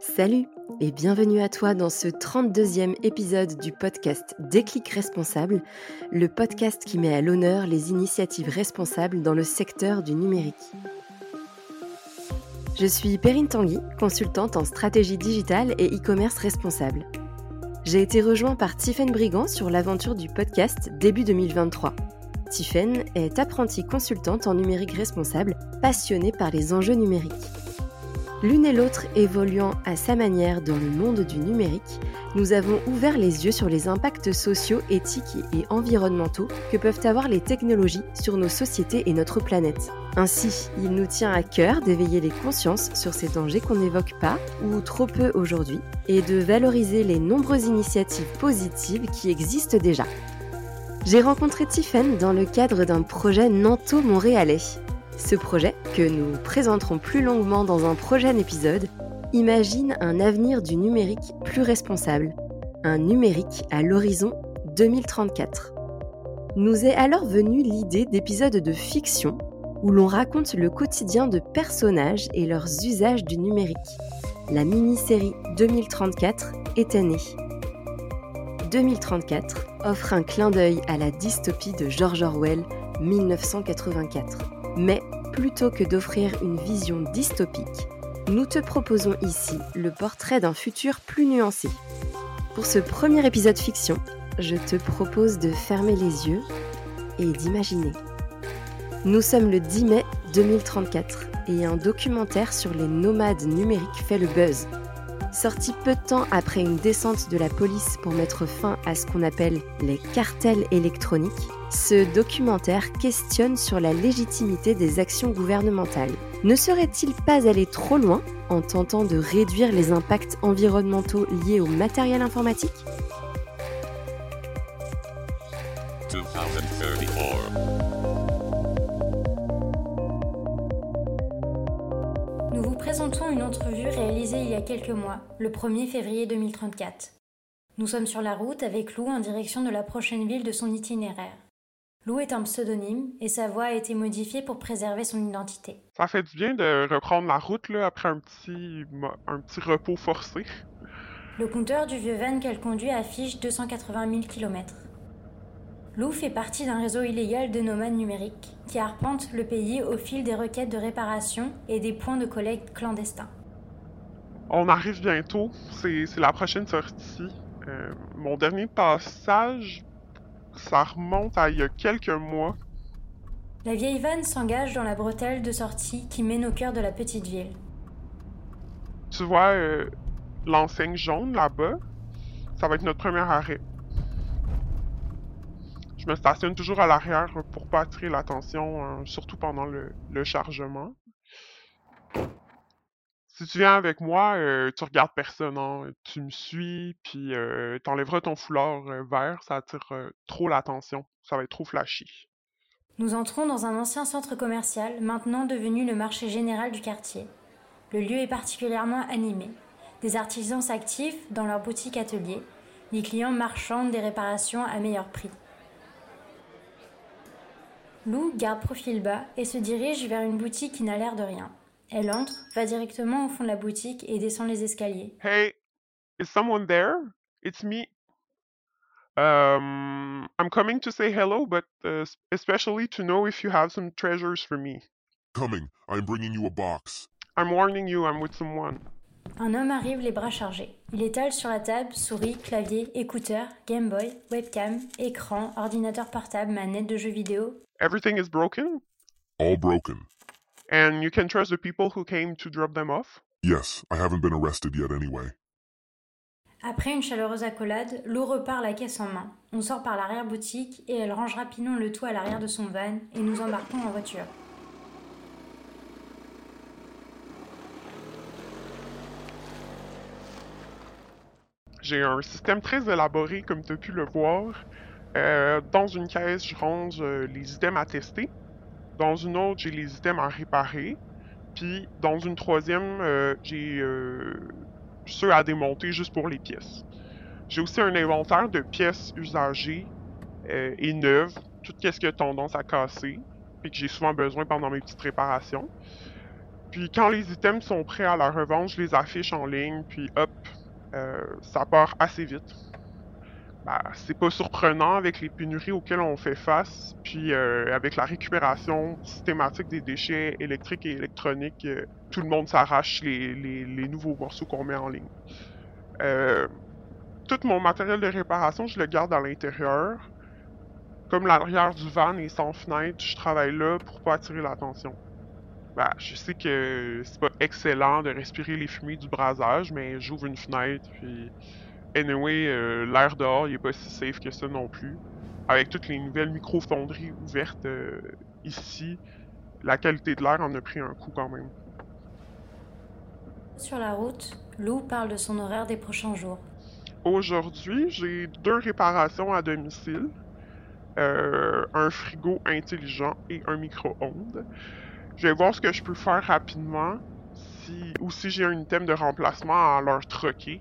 Salut et bienvenue à toi dans ce 32e épisode du podcast Déclic Responsable, le podcast qui met à l'honneur les initiatives responsables dans le secteur du numérique. Je suis Perrine Tanguy, consultante en stratégie digitale et e-commerce responsable. J'ai été rejoint par Tiffaine Brigand sur l'aventure du podcast début 2023. Tiffaine est apprentie consultante en numérique responsable, passionnée par les enjeux numériques. L'une et l'autre évoluant à sa manière dans le monde du numérique, nous avons ouvert les yeux sur les impacts sociaux, éthiques et environnementaux que peuvent avoir les technologies sur nos sociétés et notre planète. Ainsi, il nous tient à cœur d'éveiller les consciences sur ces dangers qu'on n'évoque pas ou trop peu aujourd'hui et de valoriser les nombreuses initiatives positives qui existent déjà. J'ai rencontré Tiffen dans le cadre d'un projet Nanto-Montréalais ce projet, que nous présenterons plus longuement dans un prochain épisode, imagine un avenir du numérique plus responsable, un numérique à l'horizon 2034. Nous est alors venue l'idée d'épisodes de fiction où l'on raconte le quotidien de personnages et leurs usages du numérique. La mini-série 2034 était née. 2034 offre un clin d'œil à la dystopie de George Orwell 1984. Mais plutôt que d'offrir une vision dystopique, nous te proposons ici le portrait d'un futur plus nuancé. Pour ce premier épisode fiction, je te propose de fermer les yeux et d'imaginer. Nous sommes le 10 mai 2034 et un documentaire sur les nomades numériques fait le buzz. Sorti peu de temps après une descente de la police pour mettre fin à ce qu'on appelle les cartels électroniques, ce documentaire questionne sur la légitimité des actions gouvernementales. Ne serait-il pas allé trop loin en tentant de réduire les impacts environnementaux liés au matériel informatique? Nous vous présentons une entrevue réalisée il y a quelques mois, le 1er février 2034. Nous sommes sur la route avec Lou en direction de la prochaine ville de son itinéraire. Lou est un pseudonyme et sa voix a été modifiée pour préserver son identité. Ça fait du bien de reprendre la route là, après un petit, un petit repos forcé. Le compteur du vieux van qu'elle conduit affiche 280 000 km. Lou fait partie d'un réseau illégal de nomades numériques qui arpente le pays au fil des requêtes de réparation et des points de collecte clandestins. On arrive bientôt, c'est la prochaine sortie. Euh, mon dernier passage, ça remonte à il y a quelques mois. La vieille vanne s'engage dans la bretelle de sortie qui mène au cœur de la petite ville. Tu vois euh, l'enseigne jaune là-bas? Ça va être notre premier arrêt. Je me stationne toujours à l'arrière pour pas attirer l'attention, hein, surtout pendant le, chargement. Si tu viens avec moi, euh, tu regardes personne, hein. tu me suis, puis euh, t'enlèveras ton foulard euh, vert, ça attire trop l'attention, ça va être trop flashy. Nous entrons dans un ancien centre commercial, maintenant devenu le marché général du quartier. Le lieu est particulièrement animé. Des artisans s'activent dans leurs boutiques ateliers. Les clients marchandent des réparations à meilleur prix. Lou garde profil bas et se dirige vers une boutique qui n'a l'air de rien. Elle entre, va directement au fond de la boutique et descend les escaliers. Hey, is someone there? It's me. Um, I'm coming to say hello, but uh, especially to know if you have some treasures for me. Coming. I'm bringing you a box. I'm warning you, I'm with someone. Un homme arrive les bras chargés. Il étale sur la table souris, clavier, écouteurs, Game Boy, webcam, écran, ordinateur portable, manette de jeux vidéo. Everything is broken? All broken. And you can trust the people who came to drop them off? Yes, I haven't been arrested yet anyway. Après une chaleureuse accolade, Lou repart la caisse en main. On sort par l'arrière-boutique et elle range rapidement le tout à l'arrière de son van et nous embarquons en voiture. J'ai un système très élaboré, comme tu as pu le voir. Euh, dans une caisse, je range euh, les items à tester. Dans une autre, j'ai les items à réparer. Puis dans une troisième, euh, j'ai ceux à démonter juste pour les pièces. J'ai aussi un inventaire de pièces usagées et neuves, tout ce qui a tendance à casser, puis que j'ai souvent besoin pendant mes petites réparations. Puis quand les items sont prêts à la revente, je les affiche en ligne, puis hop, euh, ça part assez vite. Ben, c'est pas surprenant avec les pénuries auxquelles on fait face, puis euh, avec la récupération systématique des déchets électriques et électroniques, euh, tout le monde s'arrache les, nouveaux morceaux qu'on met en ligne. tout mon matériel de réparation, je le garde à l'intérieur. Comme l'arrière du van est sans fenêtre, je travaille là pour pas attirer l'attention. Ben, je sais que c'est pas excellent de respirer les fumées du brasage, mais j'ouvre une fenêtre, puis... Anyway, euh, l'air dehors, il est pas si safe que ça non plus. Avec toutes les nouvelles micro-fonderies ouvertes euh, ici, la qualité de l'air en a pris un coup quand même. Sur la route, Lou parle de son horaire des prochains jours. Aujourd'hui, j'ai deux réparations à domicile. Euh, un frigo intelligent et un micro-ondes. Je vais voir ce que je peux faire rapidement. Si, ou si j'ai un item de remplacement à leur troquer.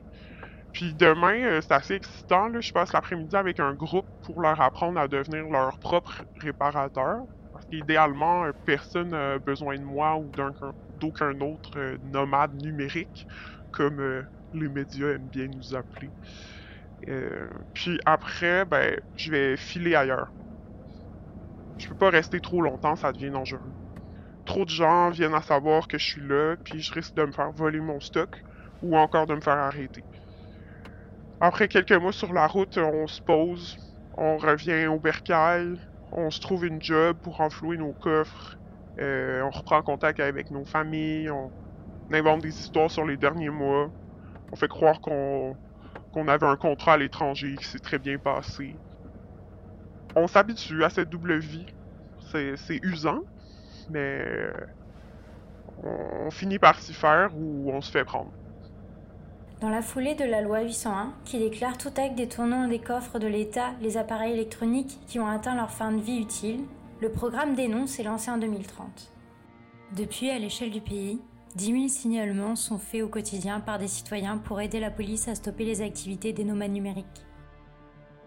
Puis demain, euh, c'est assez excitant. Là. Je passe l'après-midi avec un groupe pour leur apprendre à devenir leur propre réparateur. Parce qu'idéalement, euh, personne n'a besoin de moi ou d'aucun autre euh, nomade numérique, comme les médias aiment bien nous appeler. puis après, ben, je vais filer ailleurs. Je peux pas rester trop longtemps, ça devient dangereux trop de gens viennent à savoir que je suis là, puis je risque de me faire voler mon stock ou encore de me faire arrêter. Après quelques mois sur la route, on se pose, on revient au bercail, on se trouve une job pour enflouer nos coffres, euh, on reprend contact avec nos familles, on, invente des histoires sur les derniers mois, on fait croire qu'on avait un contrat à l'étranger qui s'est très bien passé. On s'habitue à cette double vie. C'est usant, mais on, finit par s'y faire ou on se fait prendre. Dans la foulée de la loi 801, qui déclare tout acte détournant des coffres de l'État les appareils électroniques qui ont atteint leur fin de vie utile, le programme Dénonce est lancé en 2030. Depuis, à l'échelle du pays, 10 000 signalements sont faits au quotidien par des citoyens pour aider la police à stopper les activités des nomades numériques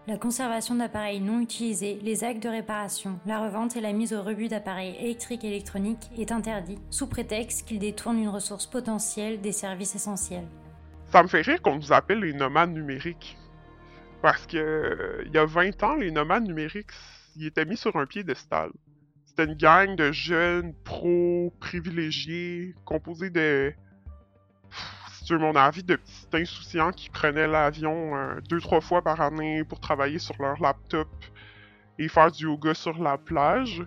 la conservation d'appareils non utilisés, les actes de réparation, la revente et la mise au rebut d'appareils électriques et électroniques est interdit, sous prétexte qu'ils détournent une ressource potentielle des services essentiels. Ça me fait rire qu'on nous appelle les nomades numériques. Parce que euh, il y a 20 ans, les nomades numériques, ils étaient mis sur un piédestal. C'était une gang de jeunes pros privilégiés, composés de sur mon avis, de petits insouciants qui prenaient l'avion euh, deux, trois fois par année pour travailler sur leur laptop et faire du yoga sur la plage.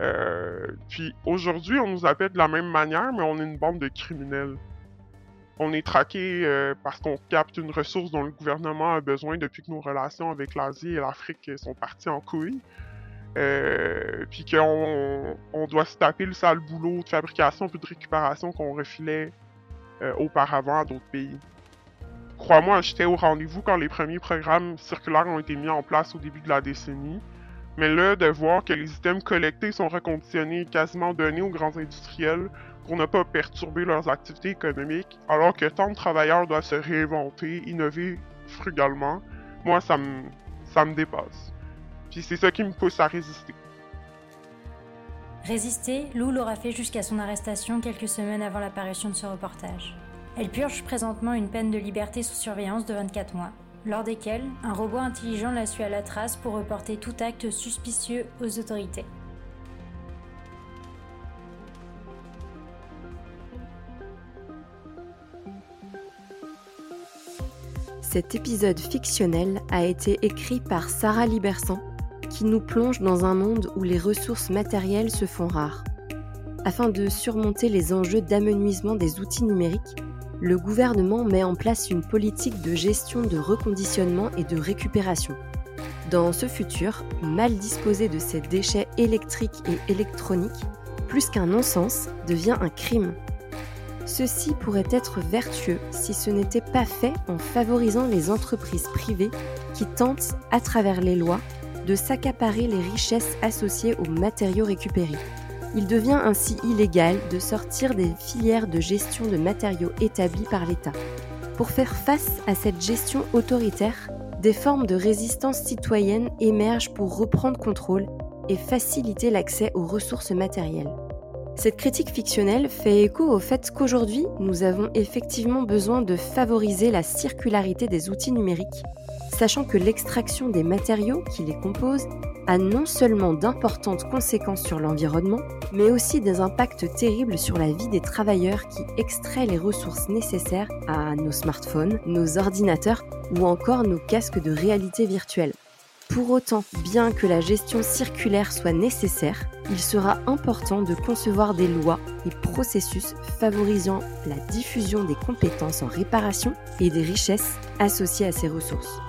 Euh, puis aujourd'hui, on nous appelle de la même manière, mais on est une bande de criminels. On est traqué euh, parce qu'on capte une ressource dont le gouvernement a besoin depuis que nos relations avec l'Asie et l'Afrique sont parties en couille. puis qu'on on doit se taper le sale boulot de fabrication puis de récupération qu'on refilait euh, auparavant à d'autres pays. Crois-moi, j'étais au rendez-vous quand les premiers programmes circulaires ont été mis en place au début de la décennie. Mais là, de voir que les items collectés sont reconditionnés quasiment donnés aux grands industriels pour ne pas perturber leurs activités économiques, alors que tant de travailleurs doivent se réinventer, innover frugalement, moi, ça me, ça me dépasse. Puis c'est ça qui me pousse à résister. Résister, Lou l'aura fait jusqu'à son arrestation quelques semaines avant l'apparition de ce reportage. Elle purge présentement une peine de liberté sous surveillance de 24 mois, lors desquels un robot intelligent la suit à la trace pour reporter tout acte suspicieux aux autorités. Cet épisode fictionnel a été écrit par Sarah Libersan qui nous plonge dans un monde où les ressources matérielles se font rares. Afin de surmonter les enjeux d'amenuisement des outils numériques, le gouvernement met en place une politique de gestion de reconditionnement et de récupération. Dans ce futur, mal disposer de ces déchets électriques et électroniques, plus qu'un non-sens, devient un crime. Ceci pourrait être vertueux si ce n'était pas fait en favorisant les entreprises privées qui tentent, à travers les lois, de s'accaparer les richesses associées aux matériaux récupérés. Il devient ainsi illégal de sortir des filières de gestion de matériaux établies par l'État. Pour faire face à cette gestion autoritaire, des formes de résistance citoyenne émergent pour reprendre contrôle et faciliter l'accès aux ressources matérielles. Cette critique fictionnelle fait écho au fait qu'aujourd'hui, nous avons effectivement besoin de favoriser la circularité des outils numériques, sachant que l'extraction des matériaux qui les composent a non seulement d'importantes conséquences sur l'environnement, mais aussi des impacts terribles sur la vie des travailleurs qui extraient les ressources nécessaires à nos smartphones, nos ordinateurs ou encore nos casques de réalité virtuelle. Pour autant, bien que la gestion circulaire soit nécessaire, il sera important de concevoir des lois et processus favorisant la diffusion des compétences en réparation et des richesses associées à ces ressources.